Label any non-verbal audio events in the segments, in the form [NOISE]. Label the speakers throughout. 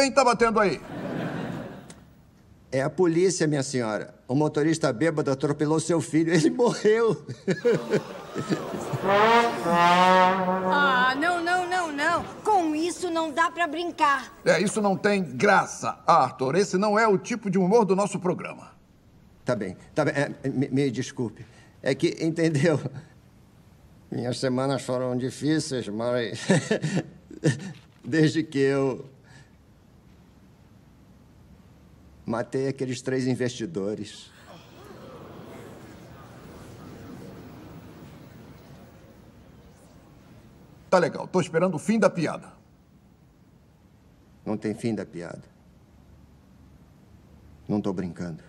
Speaker 1: Quem tá batendo aí?
Speaker 2: É a polícia, minha senhora. O motorista bêbado atropelou seu filho. Ele morreu.
Speaker 3: Ah, não, não, não, não. Com isso não dá pra brincar.
Speaker 1: É, isso não tem graça, Arthur. Esse não é o tipo de humor do nosso programa.
Speaker 2: Tá bem, tá bem. É, me, me desculpe. É que, entendeu? Minhas semanas foram difíceis, mas. [LAUGHS] Desde que eu. Matei aqueles três investidores.
Speaker 1: Tá legal, tô esperando o fim da piada.
Speaker 2: Não tem fim da piada. Não tô brincando.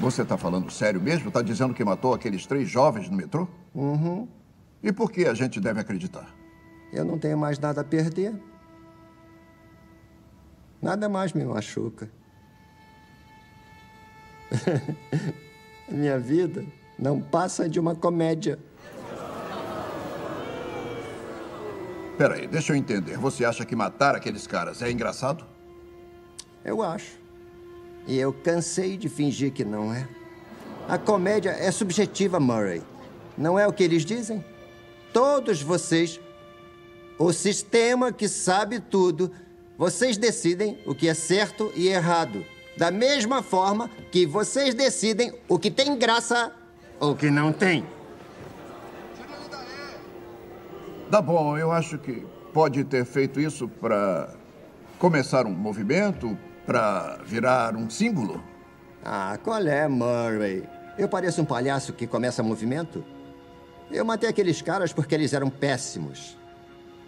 Speaker 1: Você tá falando sério mesmo? Tá dizendo que matou aqueles três jovens no metrô?
Speaker 2: Uhum.
Speaker 1: E por que a gente deve acreditar?
Speaker 2: Eu não tenho mais nada a perder. Nada mais me machuca. [LAUGHS] Minha vida não passa de uma comédia.
Speaker 1: Peraí, deixa eu entender. Você acha que matar aqueles caras é engraçado?
Speaker 2: Eu acho. E eu cansei de fingir que não é. A comédia é subjetiva, Murray. Não é o que eles dizem? Todos vocês, o sistema que sabe tudo, vocês decidem o que é certo e errado. Da mesma forma que vocês decidem o que tem graça ou o que não tem.
Speaker 1: Tá bom, eu acho que pode ter feito isso para começar um movimento, para virar um símbolo.
Speaker 2: Ah, qual é, Murray? Eu pareço um palhaço que começa movimento? Eu matei aqueles caras porque eles eram péssimos.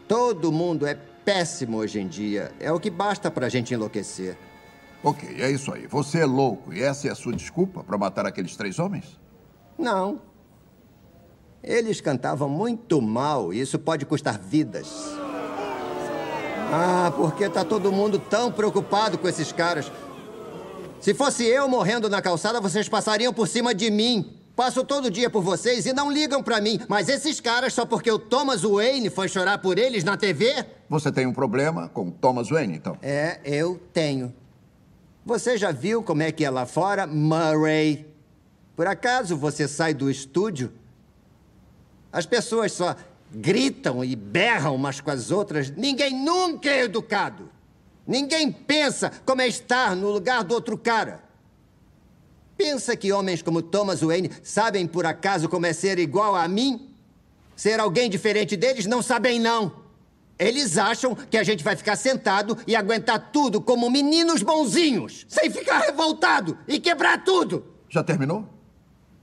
Speaker 2: Todo mundo é péssimo hoje em dia. É o que basta pra gente enlouquecer.
Speaker 1: Ok, é isso aí. Você é louco e essa é a sua desculpa para matar aqueles três homens?
Speaker 2: Não. Eles cantavam muito mal e isso pode custar vidas. Ah, porque tá todo mundo tão preocupado com esses caras. Se fosse eu morrendo na calçada, vocês passariam por cima de mim. Passo todo dia por vocês e não ligam pra mim. Mas esses caras, só porque o Thomas Wayne foi chorar por eles na TV?
Speaker 1: Você tem um problema com Thomas Wayne, então?
Speaker 2: É, eu tenho. Você já viu como é que é lá fora, Murray? Por acaso você sai do estúdio? As pessoas só gritam e berram umas com as outras. Ninguém nunca é educado. Ninguém pensa como é estar no lugar do outro cara. Pensa que homens como Thomas Wayne sabem por acaso como é ser igual a mim? Ser alguém diferente deles não sabem, não. Eles acham que a gente vai ficar sentado e aguentar tudo como meninos bonzinhos, sem ficar revoltado e quebrar tudo.
Speaker 1: Já terminou?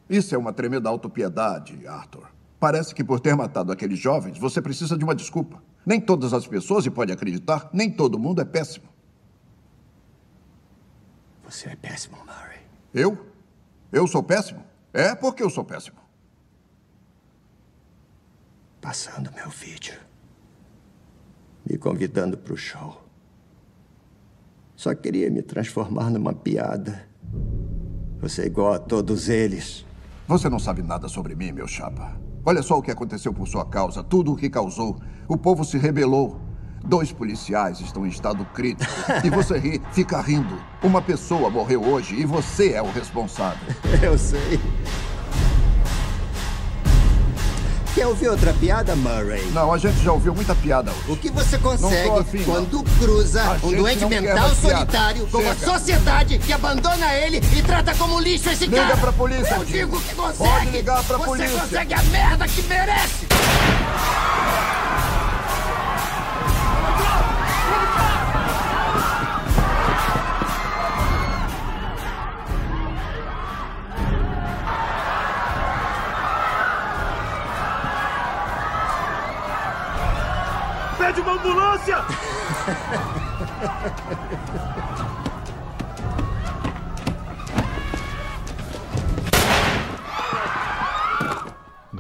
Speaker 1: Isso é uma tremenda autopiedade, Arthur. Parece que por ter matado aqueles jovens, você precisa de uma desculpa. Nem todas as pessoas, e pode acreditar, nem todo mundo é péssimo.
Speaker 2: Você é péssimo, Murray.
Speaker 1: Eu? Eu sou péssimo? É porque eu sou péssimo.
Speaker 2: Passando meu vídeo. Me convidando para o show. Só queria me transformar numa piada. Você é igual a todos eles.
Speaker 1: Você não sabe nada sobre mim, meu chapa. Olha só o que aconteceu por sua causa, tudo o que causou. O povo se rebelou. Dois policiais estão em estado crítico. E você ri, fica rindo. Uma pessoa morreu hoje e você é o responsável. [LAUGHS]
Speaker 2: Eu sei. Quer ouvir outra piada, Murray?
Speaker 1: Não, a gente já ouviu muita piada hoje.
Speaker 2: O que você consegue
Speaker 1: afim,
Speaker 2: quando cruza
Speaker 1: A
Speaker 2: um doente mental solitário com a sociedade que abandona ele e trata como lixo esse
Speaker 1: Liga
Speaker 2: cara?
Speaker 1: pra polícia,
Speaker 2: Eu digo que consegue!
Speaker 1: Pode ligar pra
Speaker 2: você
Speaker 1: polícia.
Speaker 2: consegue a merda que merece!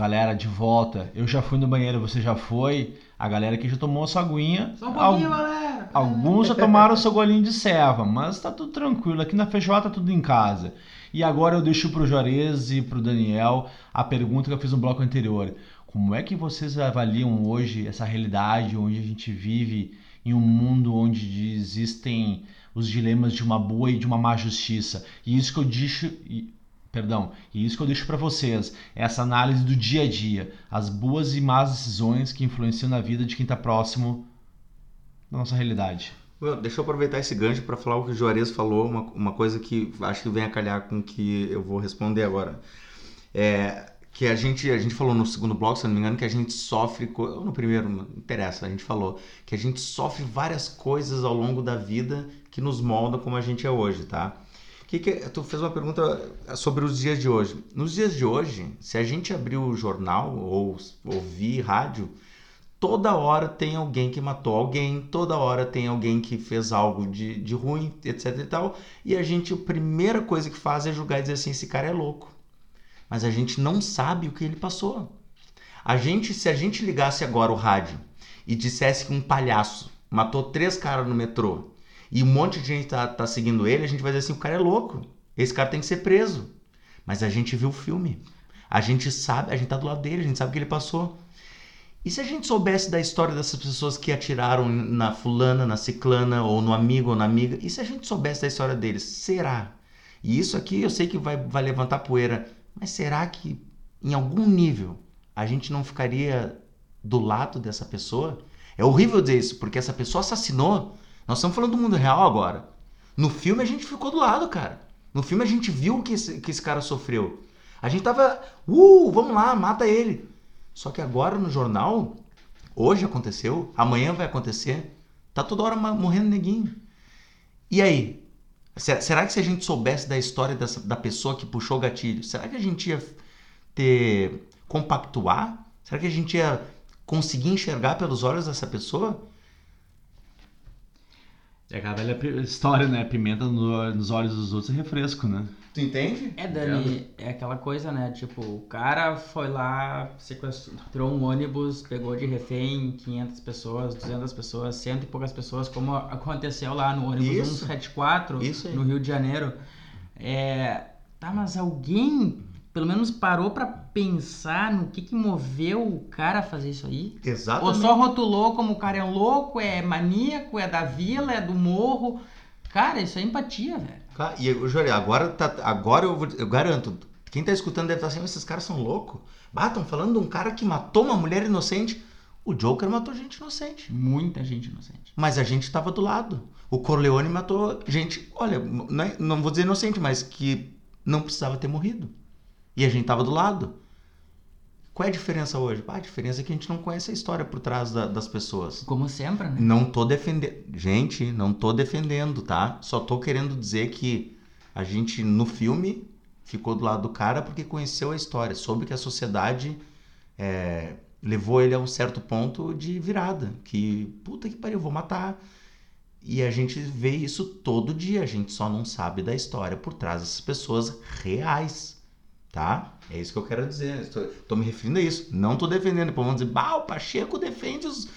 Speaker 4: Galera, de volta. Eu já fui no banheiro, você já foi. A galera aqui já tomou a sua aguinha.
Speaker 5: Só um pouquinho,
Speaker 4: Al-
Speaker 5: galera.
Speaker 4: Alguns já tomaram o seu golinho de ceva, mas tá tudo tranquilo. Aqui na feijoada tá tudo em casa. E agora eu deixo pro Juarez e pro Daniel a pergunta que eu fiz no bloco anterior. como é que vocês avaliam hoje essa realidade onde a gente vive em um mundo onde existem os dilemas de uma boa e de uma má justiça? E isso que eu deixo, perdão, e isso que eu deixo para vocês, essa análise do dia a dia, as boas e más decisões que influenciam na vida de quem está próximo da nossa realidade.
Speaker 5: Well, deixa eu aproveitar esse gancho para falar o que o Juarez falou, uma, uma coisa que acho que vem a calhar com o que eu vou responder agora. É, que a gente, a gente falou no segundo bloco, se não me engano, que a gente sofre, ou no primeiro, não interessa, a gente falou que a gente sofre várias coisas ao longo da vida que nos moldam como a gente é hoje, tá? Que que, tu fez uma pergunta sobre os dias de hoje. Nos dias de hoje, se a gente abrir o jornal ou ouvir rádio, toda hora tem alguém que matou alguém, toda hora tem alguém que fez algo de, de ruim, etc e tal. E a gente, a primeira coisa que faz é julgar e dizer assim: esse cara é louco. Mas a gente não sabe o que ele passou. A gente, se a gente ligasse agora o rádio e dissesse que um palhaço matou três caras no metrô e um monte de gente tá, tá seguindo ele, a gente vai dizer assim: o cara é louco. Esse cara tem que ser preso. Mas a gente viu o filme. A gente sabe, a gente tá do lado dele, a gente sabe o que ele passou. E se a gente soubesse da história dessas pessoas que atiraram na fulana, na ciclana, ou no amigo ou na amiga, e se a gente soubesse da história deles, será? E isso aqui eu sei que vai, vai levantar poeira, mas será que em algum nível a gente não ficaria do lado dessa pessoa? É horrível dizer isso, porque essa pessoa assassinou. Nós estamos falando do mundo real agora. No filme a gente ficou do lado, cara. No filme a gente viu o que esse, que esse cara sofreu. A gente tava, uh, vamos lá, mata ele. Só que agora no jornal, hoje aconteceu, amanhã vai acontecer, tá toda hora morrendo neguinho. E aí? Será que se a gente soubesse da história dessa, da pessoa que puxou o gatilho, será que a gente ia ter compactuar? Será que a gente ia conseguir enxergar pelos olhos dessa pessoa?
Speaker 4: É aquela velha história, né? Pimenta nos olhos dos outros é refresco, né?
Speaker 5: Tu entende?
Speaker 6: É, Dani, é. é aquela coisa, né? Tipo, o cara foi lá, sequestrou um ônibus, pegou de refém 500 pessoas, 200 pessoas, cento e poucas pessoas, como aconteceu lá no ônibus Isso. 174, Isso no Rio de Janeiro. É, tá, mas alguém pelo menos parou para pensar no que, que moveu o cara a fazer isso aí?
Speaker 5: Exatamente.
Speaker 6: Ou só rotulou como o cara é louco, é maníaco, é da vila, é do morro. Cara, isso é empatia, velho.
Speaker 5: E eu jurei, agora, tá, agora eu, vou, eu garanto, quem tá escutando deve estar assim, esses caras são loucos. Ah, estão falando de um cara que matou uma mulher inocente. O Joker matou gente inocente.
Speaker 6: Muita gente inocente.
Speaker 5: Mas a gente estava do lado. O Corleone matou gente, olha, não, é, não vou dizer inocente, mas que não precisava ter morrido. E a gente estava do lado. Qual é a diferença hoje? Ah, a diferença é que a gente não conhece a história por trás da, das pessoas.
Speaker 6: Como sempre, né?
Speaker 5: Não tô defendendo. Gente, não tô defendendo, tá? Só tô querendo dizer que a gente, no filme, ficou do lado do cara porque conheceu a história, soube que a sociedade é, levou ele a um certo ponto de virada. Que, puta que pariu, vou matar. E a gente vê isso todo dia, a gente só não sabe da história por trás dessas pessoas reais tá? É isso que eu quero dizer. Estou, me referindo a isso. Não estou defendendo. Depois vão dizer, bah, o Pacheco defende os.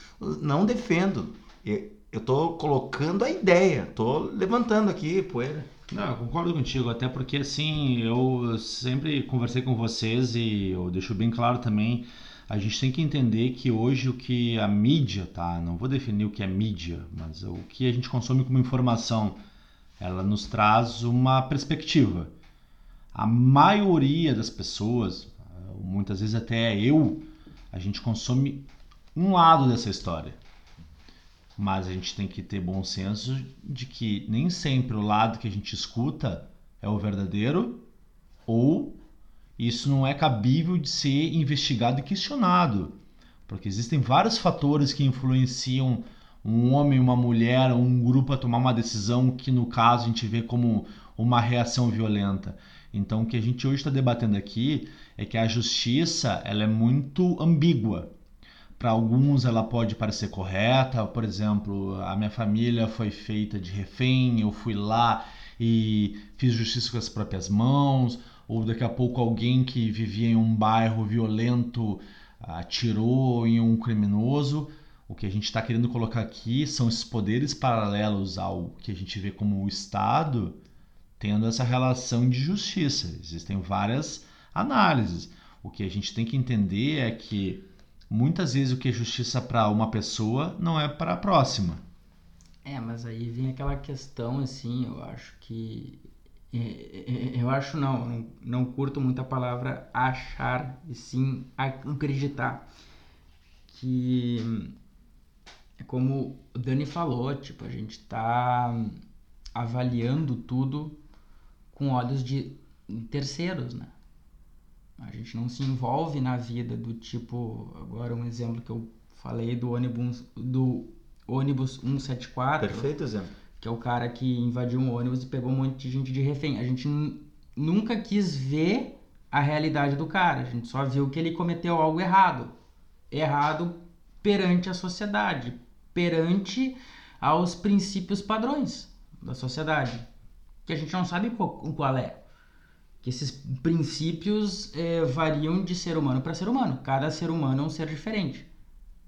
Speaker 5: Não defendo. Eu estou colocando a ideia, estou levantando aqui poeira.
Speaker 4: Não, eu concordo contigo, até porque assim, eu sempre conversei com vocês e eu deixo bem claro também, a gente tem que entender que hoje o que a mídia, tá? Não vou definir o que é mídia, mas o que a gente consome como informação, ela nos traz uma perspectiva a maioria das pessoas, muitas vezes até eu, a gente consome um lado dessa história. Mas a gente tem que ter bom senso de que nem sempre o lado que a gente escuta é o verdadeiro ou isso não é cabível de ser investigado e questionado. Porque existem vários fatores que influenciam um homem, uma mulher, um grupo a tomar uma decisão que no caso a gente vê como uma reação violenta. Então, o que a gente hoje está debatendo aqui é que a justiça ela é muito ambígua. Para alguns, ela pode parecer correta, por exemplo, a minha família foi feita de refém, eu fui lá e fiz justiça com as próprias mãos, ou daqui a pouco alguém que vivia em um bairro violento atirou em um criminoso. O que a gente está querendo colocar aqui são esses poderes paralelos ao que a gente vê como o Estado tendo essa relação de justiça. Existem várias análises. O que a gente tem que entender é que muitas vezes o que é justiça para uma pessoa não é para a próxima.
Speaker 6: É, mas aí vem aquela questão assim, eu acho que é, é, é, eu acho não, não, curto muito a palavra achar e sim acreditar que como o Dani falou, tipo, a gente tá avaliando tudo com olhos de terceiros, né? A gente não se envolve na vida do tipo, agora um exemplo que eu falei do ônibus do ônibus 174.
Speaker 5: Perfeito exemplo.
Speaker 6: Que é o cara que invadiu um ônibus e pegou um monte de gente de refém. A gente nunca quis ver a realidade do cara. A gente só viu que ele cometeu algo errado. Errado perante a sociedade, perante aos princípios padrões da sociedade. Que a gente não sabe qual, qual é que esses princípios é, variam de ser humano para ser humano. Cada ser humano é um ser diferente.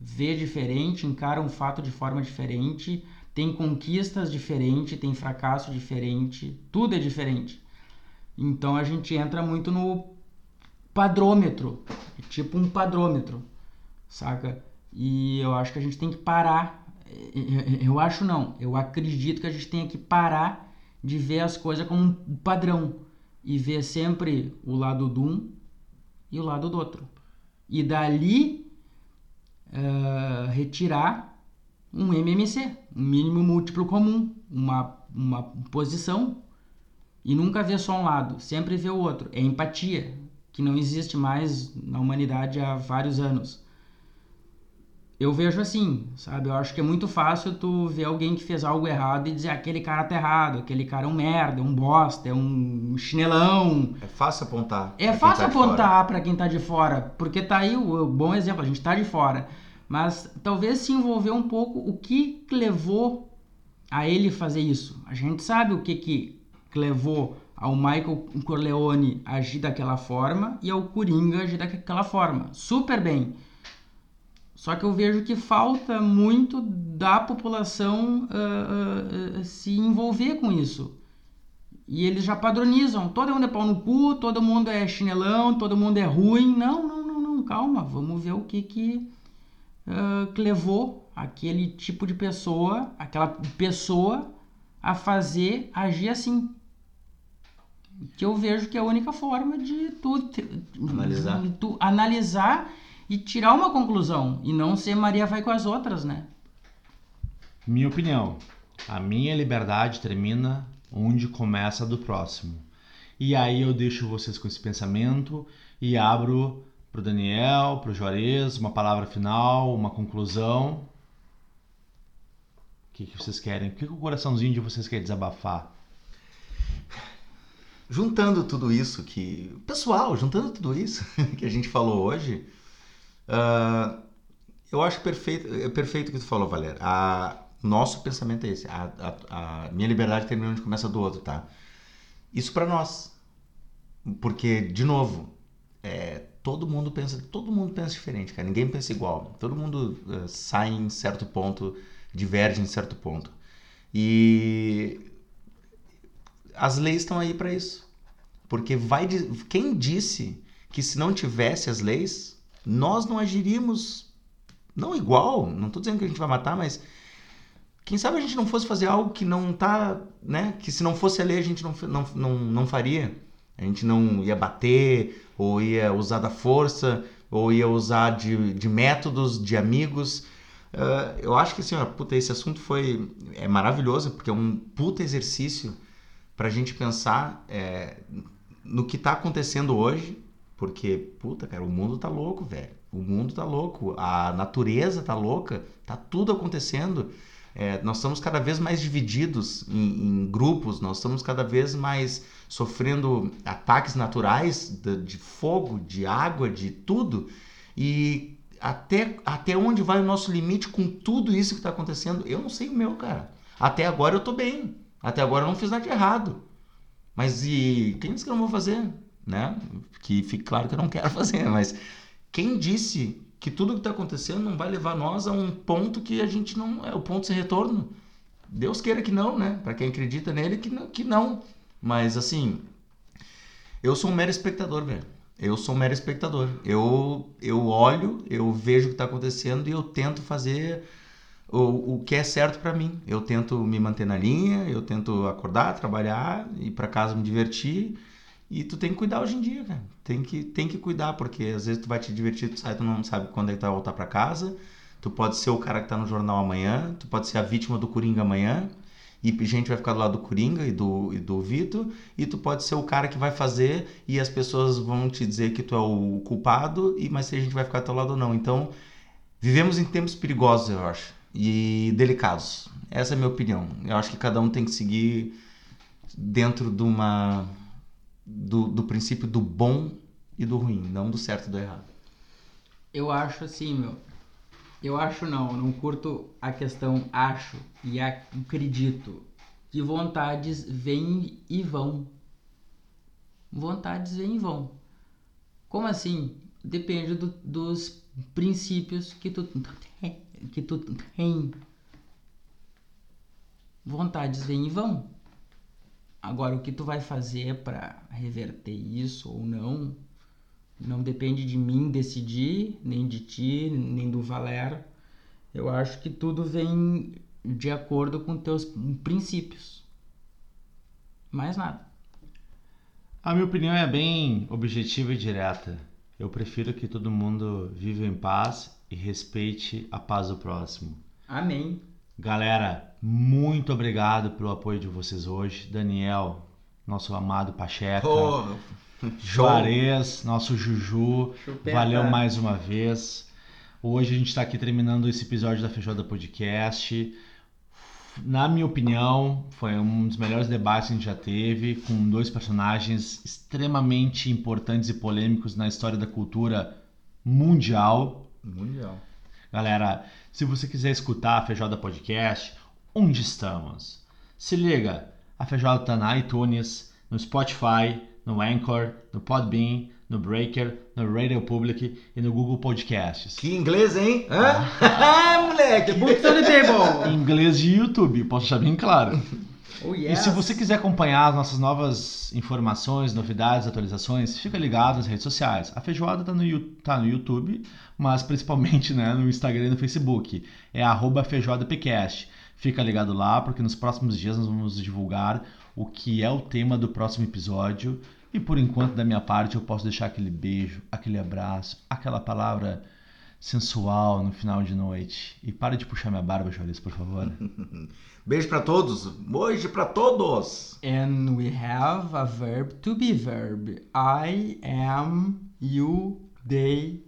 Speaker 6: Vê diferente, encara um fato de forma diferente, tem conquistas diferentes, tem fracasso diferente, tudo é diferente. Então a gente entra muito no padrômetro, é tipo um padrômetro, saca? E eu acho que a gente tem que parar. Eu acho não, eu acredito que a gente tem que parar de ver as coisas como um padrão e ver sempre o lado de um e o lado do outro. E dali uh, retirar um MMC, um mínimo múltiplo comum, uma, uma posição e nunca ver só um lado, sempre ver o outro. É empatia, que não existe mais na humanidade há vários anos eu vejo assim, sabe? Eu acho que é muito fácil tu ver alguém que fez algo errado e dizer aquele cara tá errado, aquele cara é um merda, é um bosta, é um chinelão.
Speaker 5: É fácil apontar.
Speaker 6: É fácil tá apontar para quem tá de fora, porque tá aí o, o, bom exemplo, a gente tá de fora. Mas talvez se envolver um pouco o que levou a ele fazer isso. A gente sabe o que que levou ao Michael Corleone agir daquela forma e ao Coringa agir daquela forma. Super bem. Só que eu vejo que falta muito da população uh, uh, se envolver com isso. E eles já padronizam. Todo mundo é pau no cu, todo mundo é chinelão, todo mundo é ruim. Não, não, não, não. Calma. Vamos ver o que que, que levou aquele tipo de pessoa, aquela pessoa a fazer, agir assim. Que eu vejo que é a única forma de tu,
Speaker 5: analisar.
Speaker 6: De tu analisar e tirar uma conclusão e não ser Maria vai com as outras, né?
Speaker 4: Minha opinião, a minha liberdade termina onde começa a do próximo. E aí eu deixo vocês com esse pensamento e abro para o Daniel, para o Juarez, uma palavra final, uma conclusão. O que, que vocês querem? O que, que o coraçãozinho de vocês quer desabafar?
Speaker 5: Juntando tudo isso que. Pessoal, juntando tudo isso [LAUGHS] que a gente falou hoje, Uh, eu acho perfeito, é perfeito o que tu falou, Valéria. A, nosso pensamento é esse. A, a, a minha liberdade termina onde começa do outro, tá? Isso para nós. Porque, de novo, é, todo mundo pensa todo mundo pensa diferente, cara. Ninguém pensa igual. Todo mundo uh, sai em certo ponto, diverge em certo ponto. E as leis estão aí para isso. Porque vai quem disse que se não tivesse as leis, nós não agiríamos, não igual, não estou dizendo que a gente vai matar, mas quem sabe a gente não fosse fazer algo que não tá, né? Que se não fosse a lei a gente não, não, não, não faria. A gente não ia bater, ou ia usar da força, ou ia usar de, de métodos, de amigos. Uh, eu acho que assim, ó, puta, esse assunto foi é maravilhoso, porque é um puta exercício para a gente pensar é, no que está acontecendo hoje porque, puta, cara, o mundo tá louco, velho. O mundo tá louco, a natureza tá louca, tá tudo acontecendo. É, nós estamos cada vez mais divididos em, em, grupos, nós estamos cada vez mais sofrendo ataques naturais de, de fogo, de água, de tudo. E até, até onde vai o nosso limite com tudo isso que está acontecendo? Eu não sei o meu, cara. Até agora eu tô bem. Até agora eu não fiz nada de errado. Mas e quem disse que eu não vou fazer? Né? Que fique claro que eu não quero [LAUGHS] fazer, mas quem disse que tudo que está acontecendo não vai levar nós a um ponto que a gente não é o ponto sem retorno? Deus queira que não, né? Para quem acredita nele, que não, que não. Mas assim, eu sou um mero espectador, velho. Eu sou um mero espectador. Eu, eu olho, eu vejo o que está acontecendo e eu tento fazer o, o que é certo para mim. Eu tento me manter na linha, eu tento acordar, trabalhar, ir para casa me divertir. E tu tem que cuidar hoje em dia, cara. Tem que, tem que cuidar, porque às vezes tu vai te divertir, tu sai, tu não sabe quando é que tu vai voltar para casa. Tu pode ser o cara que tá no jornal amanhã, tu pode ser a vítima do Coringa amanhã e gente vai ficar do lado do Coringa e do, e do Vitor, e tu pode ser o cara que vai fazer e as pessoas vão te dizer que tu é o culpado, e mas se a gente vai ficar do teu lado ou não. Então, vivemos em tempos perigosos, eu acho, e delicados. Essa é a minha opinião. Eu acho que cada um tem que seguir dentro de uma do, do princípio do bom e do ruim, não do certo e do errado.
Speaker 6: Eu acho assim, meu. Eu acho não, eu não curto a questão acho e acredito que vontades vêm e vão. Vontades vêm e vão. Como assim? Depende do, dos princípios que tu, [LAUGHS] que tu tem. Vontades vêm e vão. Agora, o que tu vai fazer para reverter isso ou não, não depende de mim decidir, nem de ti, nem do Valer. Eu acho que tudo vem de acordo com teus princípios. Mais nada.
Speaker 4: A minha opinião é bem objetiva e direta. Eu prefiro que todo mundo viva em paz e respeite a paz do próximo.
Speaker 6: Amém.
Speaker 4: Galera, muito obrigado pelo apoio de vocês hoje. Daniel, nosso amado Pacheca. [LAUGHS]
Speaker 5: Oh,
Speaker 4: Juarez, nosso Juju,
Speaker 6: Chupeta.
Speaker 4: valeu mais uma vez. Hoje a gente está aqui terminando esse episódio da Feijoada Podcast. Na minha opinião, foi um dos melhores debates que a gente já teve, com dois personagens extremamente importantes e polêmicos na história da cultura mundial.
Speaker 5: mundial.
Speaker 4: Galera, se você quiser escutar a Feijoada Podcast, onde estamos? Se liga, a Feijoada tá na iTunes, no Spotify, no Anchor, no Podbean, no Breaker, no Radio Public e no Google Podcasts.
Speaker 5: Que inglês, hein? Hã? Ah, [LAUGHS] moleque!
Speaker 6: Books on the table.
Speaker 4: Inglês de YouTube, posso deixar bem claro.
Speaker 6: Oh,
Speaker 4: E
Speaker 6: yes.
Speaker 4: se você quiser acompanhar as nossas novas informações, novidades, atualizações, fica ligado nas redes sociais. A Feijoada tá no, tá no YouTube, mas principalmente [LAUGHS] né, no Instagram e no Facebook. É arroba FeijoadaPcast. Fica ligado lá, porque nos próximos dias nós vamos divulgar o que é o tema do próximo episódio. E por enquanto, da minha parte, eu posso deixar aquele beijo, aquele abraço, aquela palavra sensual no final de noite. E para de puxar minha barba, Choris, por favor. [LAUGHS]
Speaker 5: Beijo pra todos. Hoje pra todos.
Speaker 6: And we have a verb to be verb. I am, you, they.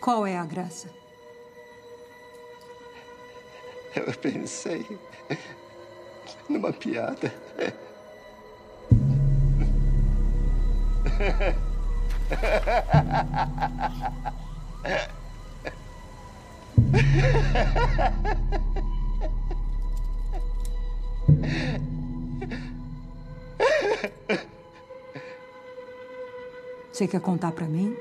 Speaker 7: Qual é a graça?
Speaker 2: Eu pensei numa piada.
Speaker 7: Você quer contar pra mim?